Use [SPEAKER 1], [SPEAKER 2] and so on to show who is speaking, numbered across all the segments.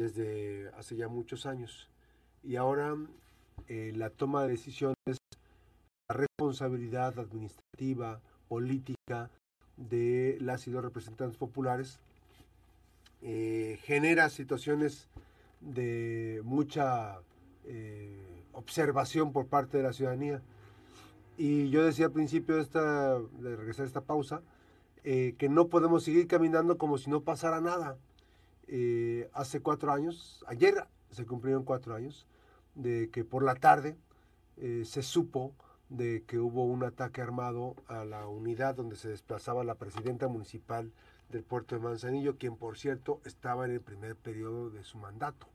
[SPEAKER 1] desde hace ya muchos años. Y ahora eh, la toma de decisiones, la responsabilidad administrativa, política de las y los representantes populares eh, genera situaciones de mucha eh, observación por parte de la ciudadanía. Y yo decía al principio de, esta, de regresar a esta pausa, que no podemos seguir caminando como si no pasara nada. Hace cuatro años, ayer se cumplieron cuatro años, de que por la tarde se supo de que hubo un ataque armado a la unidad donde se desplazaba la presidenta municipal del puerto de Manzanillo, quien por cierto estaba en el primer periodo de su mandato.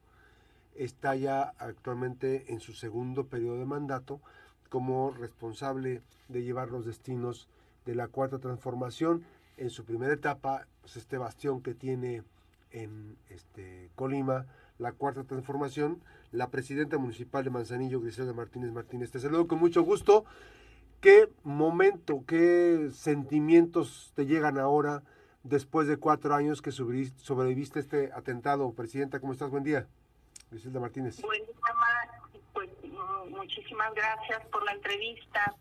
[SPEAKER 1] Está ya actualmente en su segundo periodo de mandato como responsable de llevar los destinos de la cuarta transformación. En su primera etapa, pues este bastión que tiene en este, Colima, la cuarta transformación, la presidenta municipal de Manzanillo, Griselda Martínez Martínez. Te saludo con mucho gusto. ¿Qué momento, qué sentimientos te llegan ahora después de cuatro años que sobreviviste este atentado? Presidenta, ¿cómo estás? Buen día. Griselda Martínez.
[SPEAKER 2] Buen día, Pues muchísimas gracias por la entrevista.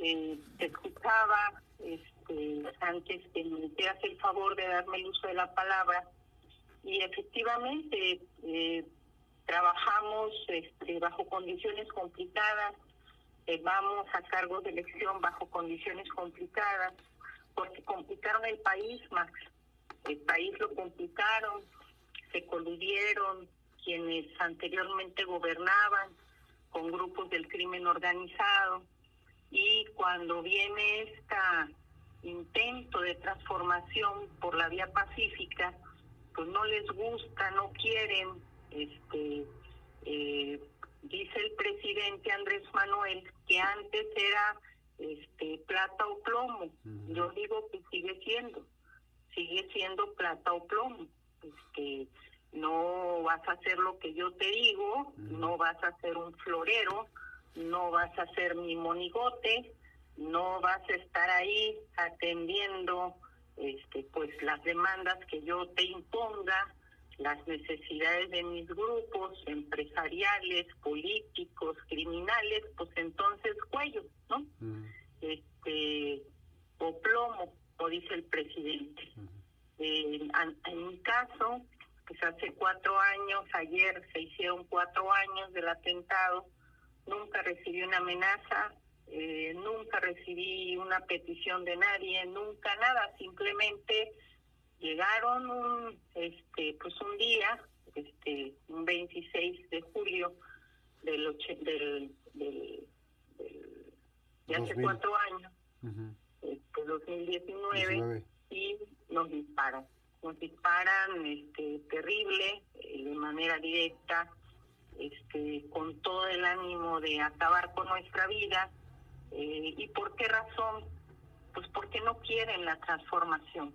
[SPEAKER 2] Eh, te escuchaba este, antes que me hicieras el favor de darme el uso de la palabra. Y efectivamente, eh, trabajamos este, bajo condiciones complicadas, eh, vamos a cargos de elección bajo condiciones complicadas, porque complicaron el país, Max. El país lo complicaron, se coludieron quienes anteriormente gobernaban con grupos del crimen organizado y cuando viene este intento de transformación por la vía pacífica, pues no les gusta, no quieren este, eh, dice el presidente Andrés Manuel que antes era este plata o plomo. Yo digo que sigue siendo, sigue siendo plata o plomo. Este, no vas a hacer lo que yo te digo, no vas a ser un florero, no vas a ser mi monigote, no vas a estar ahí atendiendo este pues las demandas que yo te imponga, las necesidades de mis grupos empresariales, políticos, criminales, pues entonces cuello, ¿no? Mm. Este, o plomo, como dice el presidente. en, mi caso, pues hace cuatro años, ayer se hicieron cuatro años del atentado, nunca recibí una amenaza, eh, nunca recibí una petición de nadie, nunca nada, simplemente llegaron un este pues un día este un 26 de julio del del, del, de hace cuatro años este, 2019 y nos disparan nos disparan este terrible eh, de manera directa este con todo el ánimo de acabar con nuestra vida eh, y por qué razón pues porque no quieren la transformación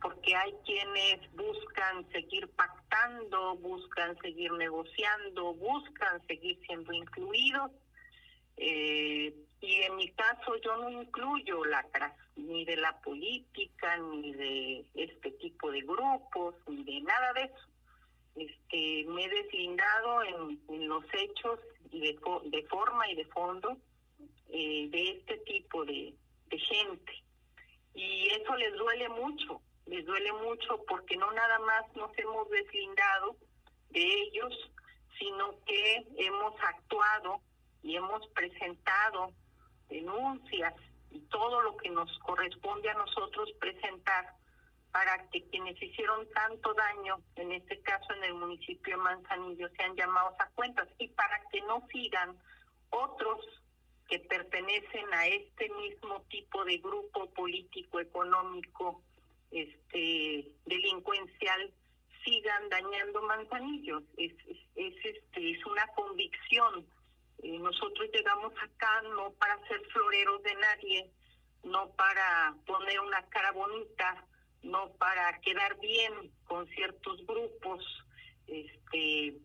[SPEAKER 2] porque hay quienes buscan seguir pactando, buscan seguir negociando, buscan seguir siendo incluidos. Eh, y en mi caso yo no incluyo lacras, ni de la política, ni de este tipo de grupos, ni de nada de eso. Este, me he deslindado en, los hechos y de, de forma y de fondo eh, de este tipo de, de gente. Y eso les duele mucho, les duele mucho porque no nada más nos hemos deslindado de ellos, sino que hemos actuado y hemos presentado denuncias y todo lo que nos corresponde a nosotros presentar para que quienes hicieron tanto daño, en este caso en el municipio de Manzanillo, sean llamados a cuentas y para que no sigan otros que pertenecen a este mismo tipo de grupo político económico este delincuencial sigan dañando manzanillos. Es, es, este, es una convicción. Eh, nosotros llegamos acá no para ser floreros de nadie, no para poner una cara bonita, no para quedar bien con ciertos grupos este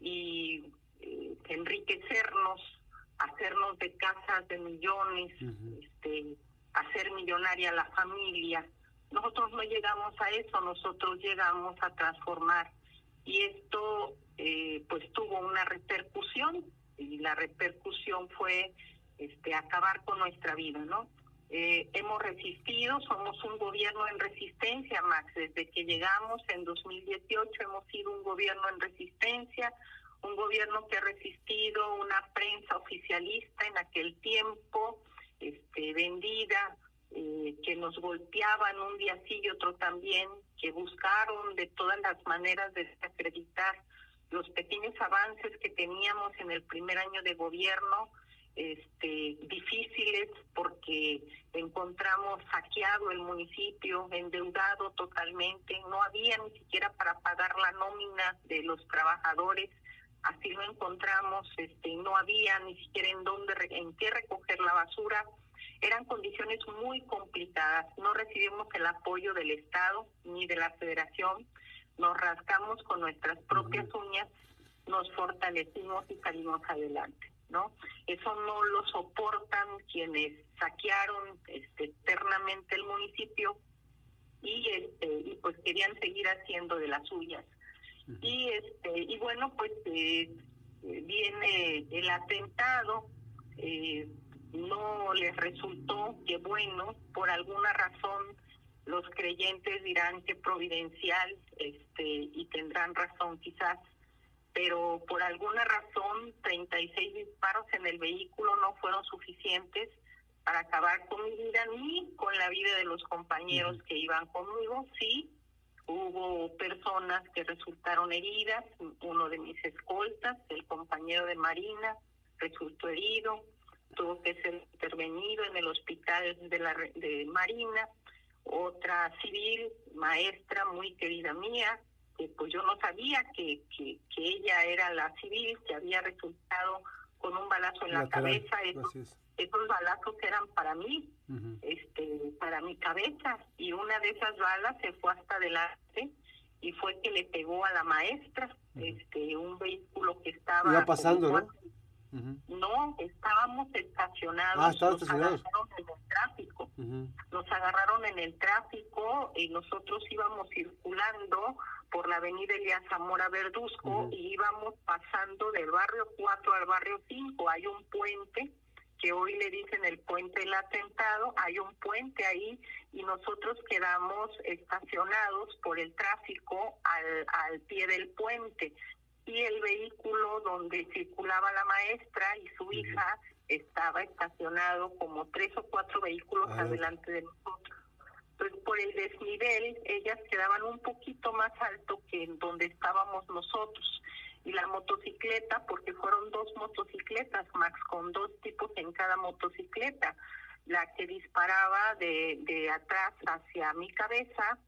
[SPEAKER 2] y eh, enriquecernos, hacernos de casas de millones, este, hacer millonaria la familia nosotros no llegamos a eso, nosotros llegamos a transformar y esto eh, pues tuvo una repercusión y la repercusión fue este acabar con nuestra vida, ¿no? Eh, hemos resistido, somos un gobierno en resistencia, Max. Desde que llegamos en 2018 hemos sido un gobierno en resistencia, un gobierno que ha resistido una prensa oficialista en aquel tiempo, este, vendida, eh, que nos golpeaban un día sí y otro también, que buscaron de todas las maneras de desacreditar los pequeños avances que teníamos en el primer año de gobierno, este, difíciles porque encontramos saqueado el municipio, endeudado totalmente, no había ni siquiera para pagar la nómina de los trabajadores, así lo encontramos, este, no había ni siquiera en dónde, en qué recoger la basura, eran condiciones muy complicadas, no recibimos el apoyo del Estado ni de la Federación, nos rascamos con nuestras propias uñas, nos fortalecimos y salimos adelante. ¿no? Eso no lo soportan quienes saquearon este, eternamente el municipio y este y pues querían seguir haciendo de las suyas. Y este y bueno, pues eh, viene el atentado eh, no les resultó que bueno, por alguna razón los creyentes dirán que providencial este y tendrán razón quizás pero por alguna razón 36 disparos en el vehículo no fueron suficientes para acabar con mi vida ni con la vida de los compañeros que iban conmigo. Sí, hubo personas que resultaron heridas, uno de mis escoltas, el compañero de Marina, resultó herido, tuvo que ser intervenido en el hospital de, la, de Marina, otra civil, maestra muy querida mía, pues yo no sabía que, que, ella era la civil, que había resultado con un balazo en la, cabeza. Esos, balazos eran para mí, este, para mi cabeza, y una de esas balas se fue hasta adelante y fue que le pegó a la maestra, este, un vehículo que estaba...
[SPEAKER 1] Iba pasando, ¿no?
[SPEAKER 2] No, estábamos estacionados. Ah, nos agarraron en el tráfico. Nos agarraron en el tráfico y nosotros íbamos circulando por la avenida Elías Zamora Verduzco y íbamos pasando del barrio 4 al barrio 5. Hay un puente que hoy le dicen el puente del atentado, hay un puente ahí y nosotros quedamos estacionados por el tráfico al, al pie del puente y el vehículo donde circulaba la maestra y su hija estaba estacionado como tres o cuatro vehículos ah, adelante de nosotros. Entonces, por el desnivel, ellas quedaban un poquito más alto que en donde estábamos nosotros. Y la motocicleta, porque fueron dos motocicletas, Max, con dos tipos en cada motocicleta. La que disparaba de, de atrás hacia mi cabeza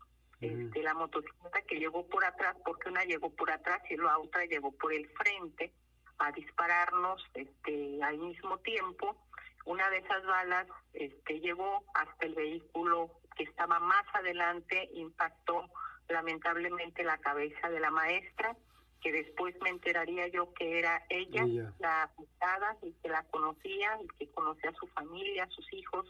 [SPEAKER 2] este, la motocicleta que llegó por atrás, porque una llegó por atrás y la otra llegó por el frente a dispararnos este, al mismo tiempo. Una de esas balas este, llegó hasta el vehículo que estaba más adelante, impactó lamentablemente la cabeza de la maestra, que después me enteraría yo que era ella, ella. la afectada y que la conocía y que conocía a su familia, a sus hijos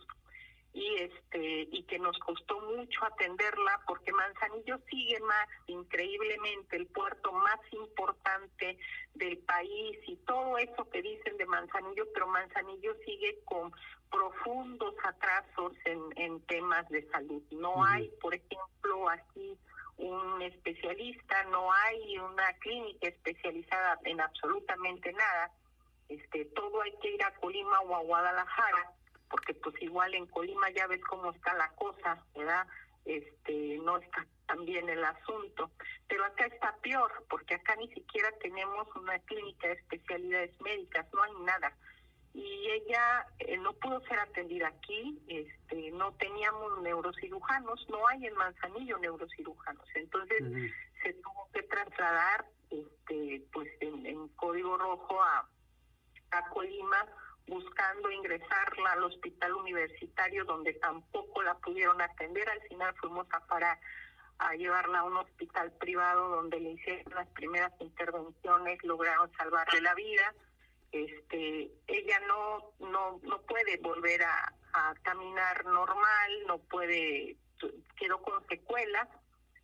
[SPEAKER 2] y este y que nos costó mucho atenderla porque Manzanillo sigue más increíblemente el puerto más importante del país y todo eso que dicen de Manzanillo, pero Manzanillo sigue con profundos atrasos en, en temas de salud. No hay, por ejemplo, aquí un especialista, no hay una clínica especializada en absolutamente nada. Este, todo hay que ir a Colima o a Guadalajara porque pues igual en Colima ya ves cómo está la cosa, ¿verdad? Este, no está tan bien el asunto, pero acá está peor, porque acá ni siquiera tenemos una clínica de especialidades médicas, no hay nada. Y ella eh, no pudo ser atendida aquí, este, no teníamos neurocirujanos, no hay en Manzanillo neurocirujanos, entonces se tuvo que trasladar este, pues en, en código rojo a, a Colima buscando ingresarla al hospital universitario donde tampoco la pudieron atender. Al final fuimos a parar a llevarla a un hospital privado donde le hicieron las primeras intervenciones, lograron salvarle la vida. Este, ella no no no puede volver a, caminar normal, no puede quedó con secuelas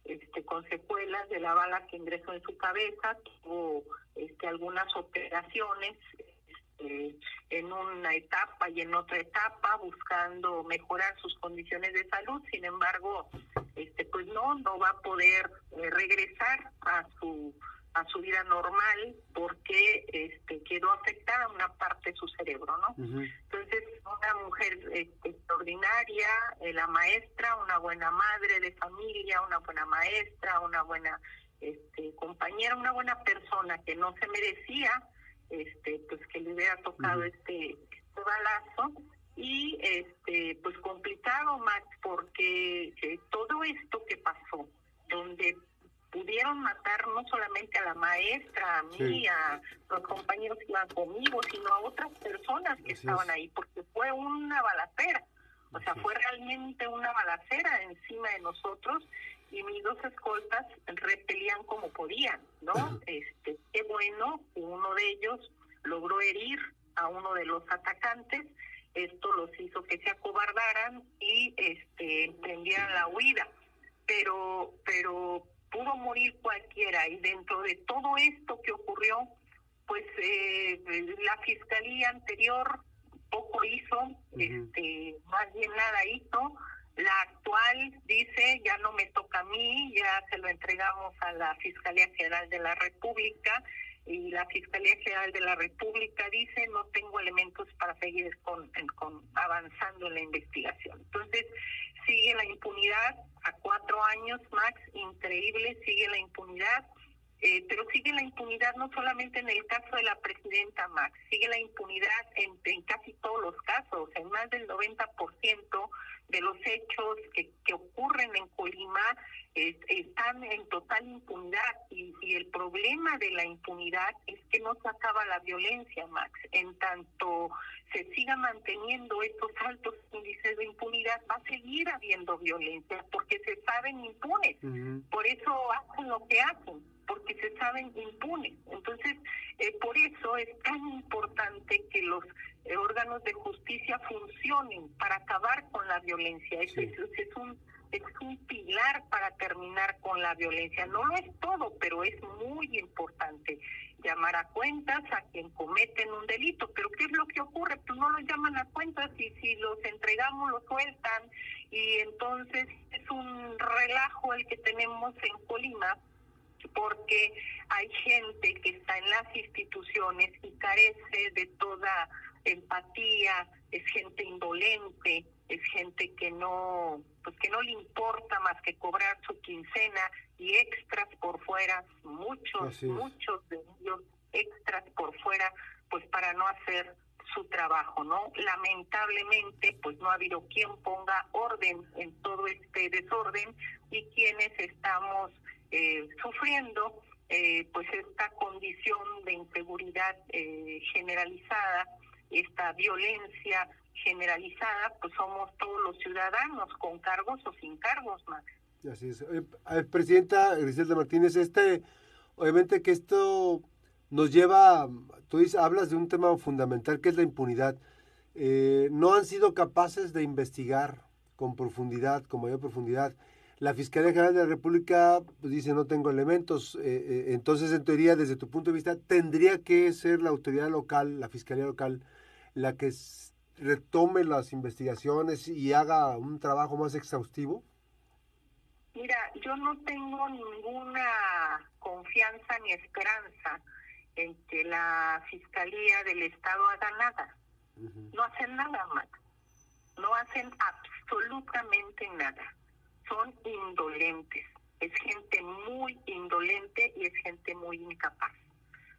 [SPEAKER 2] este, con secuelas de la bala que ingresó en su cabeza, tuvo este, algunas operaciones este, en una etapa y en otra etapa buscando mejorar sus condiciones de salud. Sin embargo, este, pues no, no va a poder eh, regresar a su a su vida normal porque este, quedó afectada una parte de su cerebro, ¿no? Entonces, una mujer este, extraordinaria, eh, la maestra, una buena madre de familia, una buena maestra, una buena este, compañera, una buena persona que no se merecía este, pues que le hubiera tocado este, este balazo y este pues complicado más porque eh, todo esto que pasó donde pudieron matar no solamente a la maestra, a mí, a los compañeros que iban conmigo, sino a otras personas que estaban ahí, porque fue una balacera. O sea, fue realmente una balacera encima de nosotros y mis dos escoltas repelían como podían, ¿no? Este, qué bueno que uno de ellos logró herir a uno de los atacantes, esto los hizo que se acobardaran y este emprendieran la huida. Pero pero pudo morir cualquiera y dentro de todo esto que ocurrió, pues eh, la fiscalía anterior poco hizo, este, más bien nada hizo. La actual dice, ya no me toca a mí, ya se lo entregamos a la Fiscalía General de la República y la Fiscalía General de la República dice, no tengo elementos para seguir con, avanzando en la investigación. Entonces, sigue la impunidad a cuatro años, Max, increíble, sigue la impunidad. Eh, pero sigue la impunidad no solamente en el caso de la presidenta Max, sigue la impunidad en, en casi todos los casos, en más del 90% de los hechos que, que ocurren en Colima están en total impunidad y, y, el problema de la impunidad es que no se acaba la violencia, Max. En tanto se siga manteniendo estos altos índices de impunidad, va a seguir habiendo violencia porque se saben impunes. Por eso hacen lo que hacen, porque se saben impunes. Entonces, eh, por eso es tan importante que los eh, órganos de justicia funcionen para acabar con la violencia. es, es un es un pilar para terminar con la violencia. No lo es todo, pero es muy importante llamar a cuentas a quien cometen un delito. Pero ¿qué es lo que ocurre? Pues no los llaman a cuentas y si los entregamos los sueltan y entonces es un relajo el que tenemos en Colima porque hay gente que está en las instituciones y carece de toda empatía, es gente indolente, es gente que no, pues que no le importa más que cobrar su quincena y extras por fuera, muchos, muchos de ellos extras por fuera, pues para no hacer su trabajo, ¿no? Lamentablemente, pues no ha habido quien ponga orden en todo este desorden y quienes estamos eh, sufriendo eh, pues esta condición de inseguridad eh, generalizada, esta violencia generalizada, pues somos todos los ciudadanos, con cargos o sin cargos, más.
[SPEAKER 1] Así es. Presidenta Griselda Martínez, este, obviamente que esto nos lleva, tú dices, hablas de un tema fundamental que es la impunidad. Eh, no han sido capaces de investigar con profundidad, con mayor profundidad. La Fiscalía General de la República dice no tengo elementos, eh, eh, entonces en teoría desde tu punto de vista tendría que ser la autoridad local, la Fiscalía local, la que retome las investigaciones y haga un trabajo más exhaustivo?
[SPEAKER 2] Mira, yo no tengo ninguna confianza ni esperanza en que la Fiscalía del Estado haga nada. No hacen nada, Max. No hacen absolutamente nada. Son indolentes. Es gente muy indolente y es gente muy incapaz.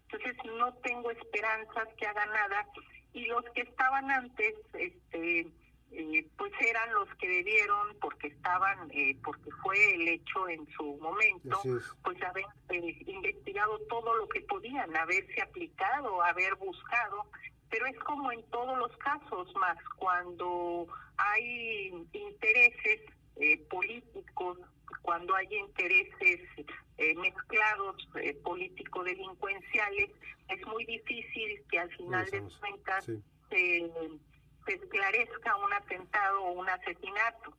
[SPEAKER 2] Entonces no tengo esperanzas que haga nada y los que estaban antes este eh, pues eran los que debieron porque estaban eh, porque fue el hecho en su momento pues haber eh, investigado todo lo que podían haberse aplicado haber buscado pero es como en todos los casos más cuando hay intereses políticos cuando hay intereses eh, mezclados eh, político-delincuenciales, es muy difícil que al final de cuentas se, esclarezca un atentado o un asesinato.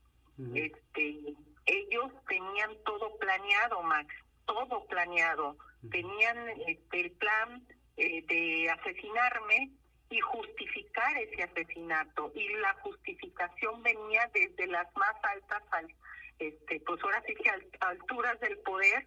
[SPEAKER 2] este ellos tenían todo planeado, Max, todo planeado. Tenían este, el plan eh, de asesinarme y justificar ese asesinato. Y la justificación venía desde las más altas este, pues ahora sí que alturas del poder,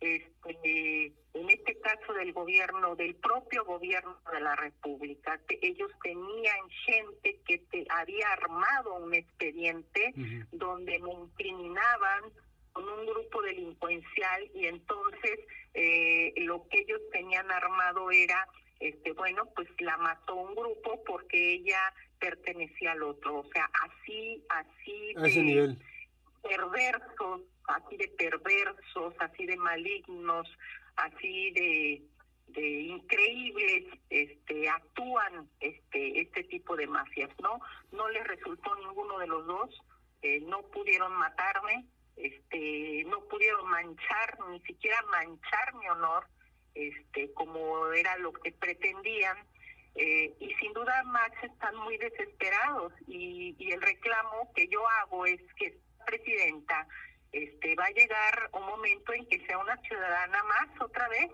[SPEAKER 2] este, en este caso del gobierno, del propio gobierno de la República, ellos tenían gente que te había armado un expediente donde me incriminaban con un grupo delincuencial y entonces eh, lo que ellos tenían armado era este bueno pues la mató un grupo porque ella pertenecía al otro. O sea así así
[SPEAKER 1] a ese nivel
[SPEAKER 2] perversos, así de perversos, así de malignos, así de, de increíbles, este, actúan este, este tipo de mafias, ¿no? No les resultó ninguno de los dos, eh, no pudieron matarme, este, no pudieron manchar, ni siquiera manchar mi honor, este, como era lo que pretendían. Eh, y sin duda Max están muy desesperados y, y el reclamo que yo hago es que presidenta, este, va a llegar un momento en que sea una ciudadana más otra vez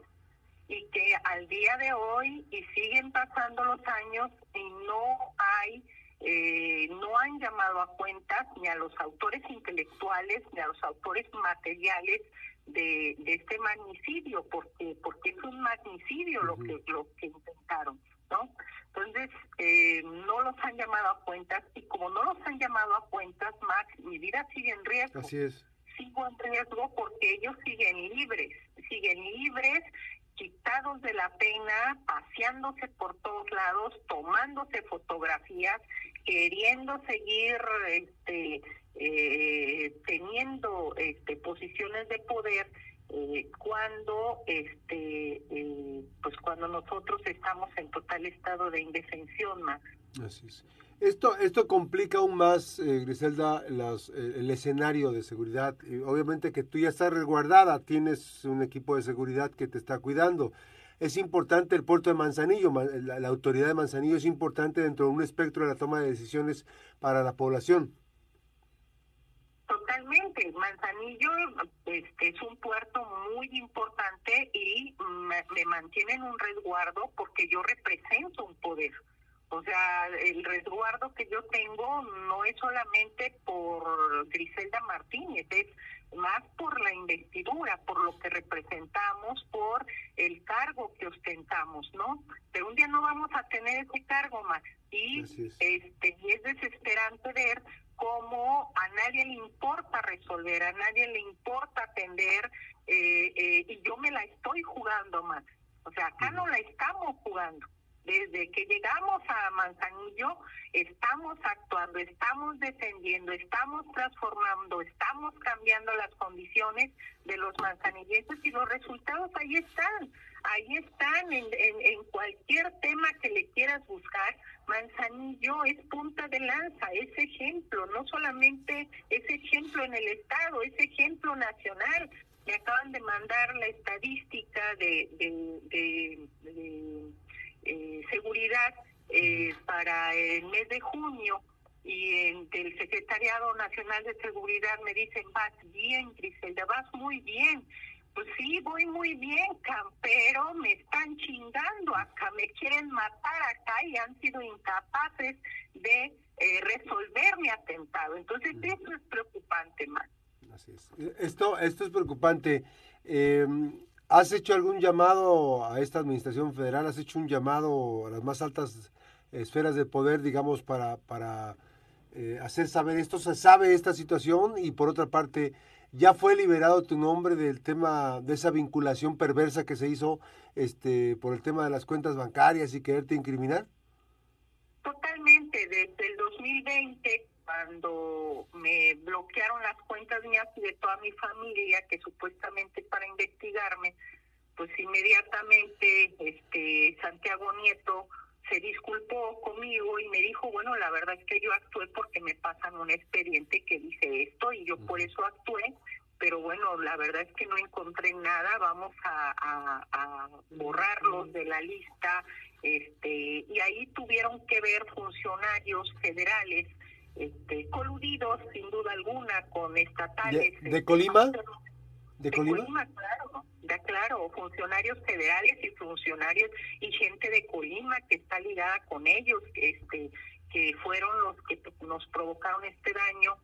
[SPEAKER 2] y que al día de hoy y siguen pasando los años y no hay eh, no han llamado a cuentas ni a los autores intelectuales ni a los autores materiales de, de este magnicidio porque porque es un magnicidio lo que lo que intentaron no entonces, eh, no los han llamado a cuentas y como no los han llamado a cuentas, Max, mi vida sigue en riesgo.
[SPEAKER 1] Así es.
[SPEAKER 2] Sigo en riesgo porque ellos siguen libres, siguen libres, quitados de la pena, paseándose por todos lados, tomándose fotografías, queriendo seguir este, eh, teniendo este, posiciones de poder eh, cuando este eh, pues cuando nosotros estamos en total estado de indefensión más
[SPEAKER 1] Así es. Esto, esto complica aún más, eh, Griselda, las, eh, el escenario de seguridad. obviamente que tú ya estás resguardada, tienes un equipo de seguridad que te está cuidando. Es importante el puerto de Manzanillo, la, la autoridad de Manzanillo es importante dentro de un espectro de la toma de decisiones para la población.
[SPEAKER 2] Totalmente. Manzanillo este, es un puerto muy importante y me, me mantienen un resguardo porque yo represento un poder. O sea, el resguardo que yo tengo no es solamente por Griselda Martínez, es más por la investidura, por lo que representamos, por el cargo que ostentamos, ¿no? Pero un día no vamos a tener ese cargo más y este y es desesperante ver cómo a nadie le importa resolver, a nadie le importa atender, eh, eh, y yo me la estoy jugando más. O sea, acá no la estamos jugando. Desde que llegamos a Manzanillo, estamos actuando, estamos defendiendo, estamos transformando, estamos cambiando las condiciones de los manzanilleses y los resultados ahí están, ahí están en, en, cualquier tema que le quieras buscar. Manzanillo es punta de lanza, es ejemplo, no solamente es ejemplo en el Estado, es ejemplo nacional. Me acaban de mandar la estadística de, de eh, seguridad eh, para el mes de junio y en, del Secretariado Nacional de Seguridad me dicen, vas bien, Griselda, vas muy bien. Pues sí, voy muy bien, campero, me están chingando acá, me quieren matar acá y han sido incapaces de eh, resolver mi atentado. Entonces, eso es preocupante, más.
[SPEAKER 1] Así es. Esto, esto es preocupante. Eh, ¿Has hecho algún llamado a esta administración federal? ¿Has hecho un llamado a las más altas esferas de poder, digamos, para, para eh, hacer saber esto? ¿Se sabe esta situación? Y por otra parte, ¿ya fue liberado tu nombre del tema de esa vinculación perversa que se hizo este, por el tema de las cuentas bancarias y quererte incriminar?
[SPEAKER 2] Totalmente. Desde el 2020 cuando me bloquearon las cuentas mías y de toda mi familia, que supuestamente para investigarme, pues inmediatamente este Santiago Nieto se disculpó conmigo y me dijo, bueno, la verdad es que yo actué porque me pasan un expediente que dice esto y yo por eso actué, pero bueno, la verdad es que no encontré nada, vamos a, a borrarlos de la lista, este y ahí tuvieron que ver funcionarios federales este, coludidos sin duda alguna con estatales.
[SPEAKER 1] ¿De, de Colima?
[SPEAKER 2] ¿De, Colima? claro, ya claro, funcionarios federales y funcionarios y gente de Colima que está ligada con ellos, este, que fueron los que nos provocaron este daño,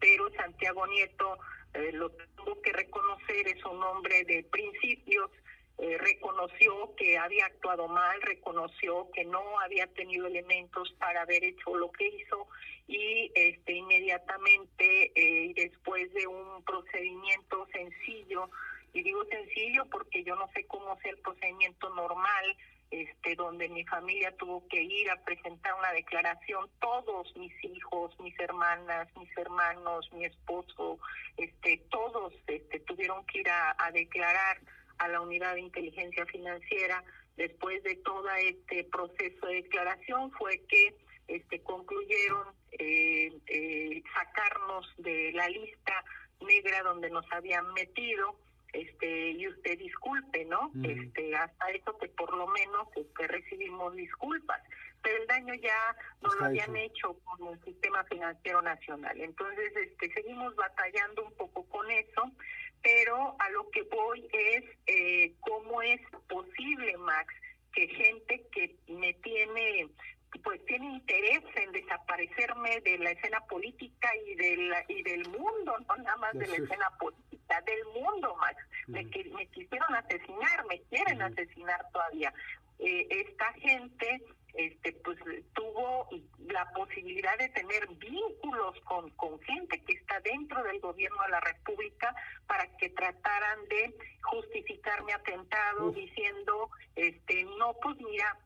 [SPEAKER 2] pero Santiago Nieto, eh, lo tengo que reconocer, es un hombre de principios, eh, reconoció que había actuado mal, reconoció que no había tenido elementos para haber hecho lo que hizo y este inmediatamente eh, después de un procedimiento sencillo y digo sencillo porque yo no sé cómo sea el procedimiento normal este donde mi familia tuvo que ir a presentar una declaración todos mis hijos mis hermanas mis hermanos mi esposo este todos este tuvieron que ir a declarar a la unidad de inteligencia financiera después de todo este proceso de declaración fue que este concluyeron eh, eh, sacarnos de la lista negra donde nos habían metido este y usted disculpe no este hasta eso que por lo menos este recibimos disculpas pero el daño ya nos lo habían hecho. con el sistema financiero nacional. Entonces este seguimos batallando un poco con eso pero a lo que voy es eh, cómo es posible, Max, que gente que me tiene pues tiene interés en desaparecerme de la escena política y del y del mundo, no nada más de la escena política, del mundo, Max. me, me, quisieron asesinar, me quieren asesinar todavía. Eh, esta gente este pues tuvo la posibilidad de tener vínculos con, con gente que está dentro del gobierno de la República para que trataran de justificar mi atentado diciendo este no pues mira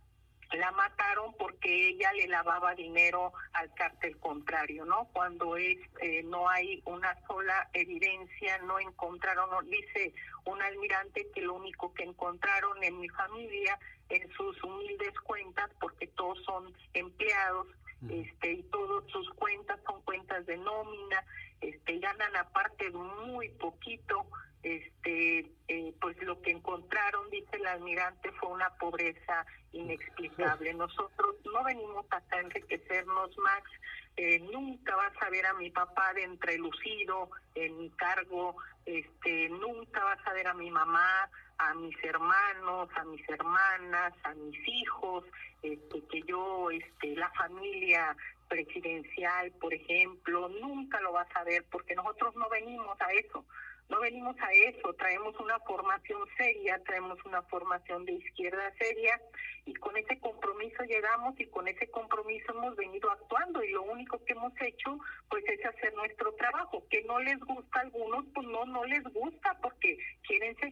[SPEAKER 2] la mataron porque ella le lavaba dinero al cártel contrario, ¿no? Cuando es eh, no hay una sola evidencia, no encontraron, dice un almirante que lo único que encontraron en mi familia en sus humildes cuentas, porque todos son empleados, este y todas sus cuentas son cuentas de nómina, este ganan aparte muy poquito, este eh, pues lo que encontraron dice el almirante fue una pobreza inexplicable. Nosotros no venimos acá a enriquecernos Max eh, nunca vas a ver a mi papá de entrelucido en mi cargo este nunca vas a ver a mi mamá a mis hermanos a mis hermanas a mis hijos este que yo este la familia presidencial por ejemplo nunca lo vas a ver porque nosotros no venimos a eso no venimos a eso, traemos una formación seria, traemos una formación de izquierda seria y con ese compromiso llegamos y con ese compromiso hemos venido actuando y lo único que hemos hecho pues es hacer nuestro trabajo, que no les gusta a algunos, pues no, no les gusta porque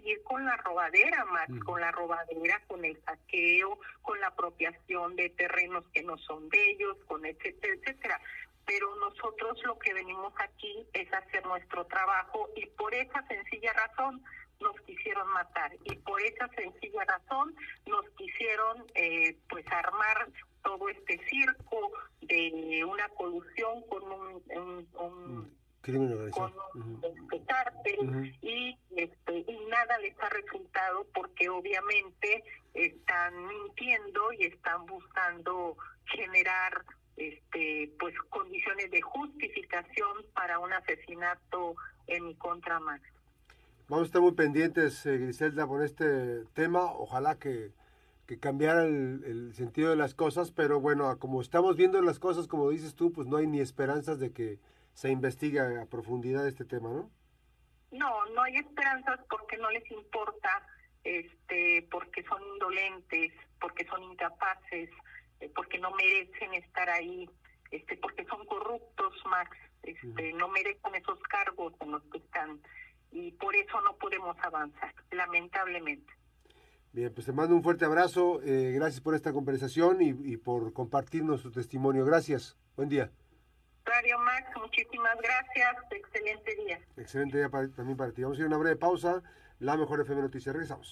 [SPEAKER 2] seguir con la robadera, más con la robadera, con el saqueo, con la apropiación de terrenos que no son de ellos, con etcétera, etcétera. Pero nosotros lo que venimos aquí es hacer nuestro trabajo y por esa sencilla razón nos quisieron matar. Y por esa sencilla razón nos quisieron eh, pues armar todo este circo de una colusión con un, un,
[SPEAKER 1] mm, crimen
[SPEAKER 2] con un cártel y este y nada les ha resultado porque obviamente están mintiendo y están buscando generar este pues condiciones de justificación para un asesinato en mi contra Max.
[SPEAKER 1] Vamos a estar muy pendientes, eh, Griselda, con este tema. Ojalá que, que cambiara el, sentido de las cosas, pero bueno, como estamos viendo las cosas, como dices tú, pues no hay ni esperanzas de que se investigue a profundidad este tema, ¿no?
[SPEAKER 2] No, no hay esperanzas porque no les importa, este, porque son indolentes, porque son incapaces, eh, porque no merecen estar ahí, este, porque son corruptos, Max, este, no merecen esos cargos en los que están y por eso no podemos avanzar, lamentablemente.
[SPEAKER 1] Bien, pues te mando un fuerte abrazo, eh, gracias por esta conversación y, y, por compartirnos su testimonio. Gracias, buen día.
[SPEAKER 2] Radio Max, muchísimas gracias, excelente día.
[SPEAKER 1] Excelente día para, también para ti. Vamos a ir a una breve pausa, la mejor FM Noticias, regresamos.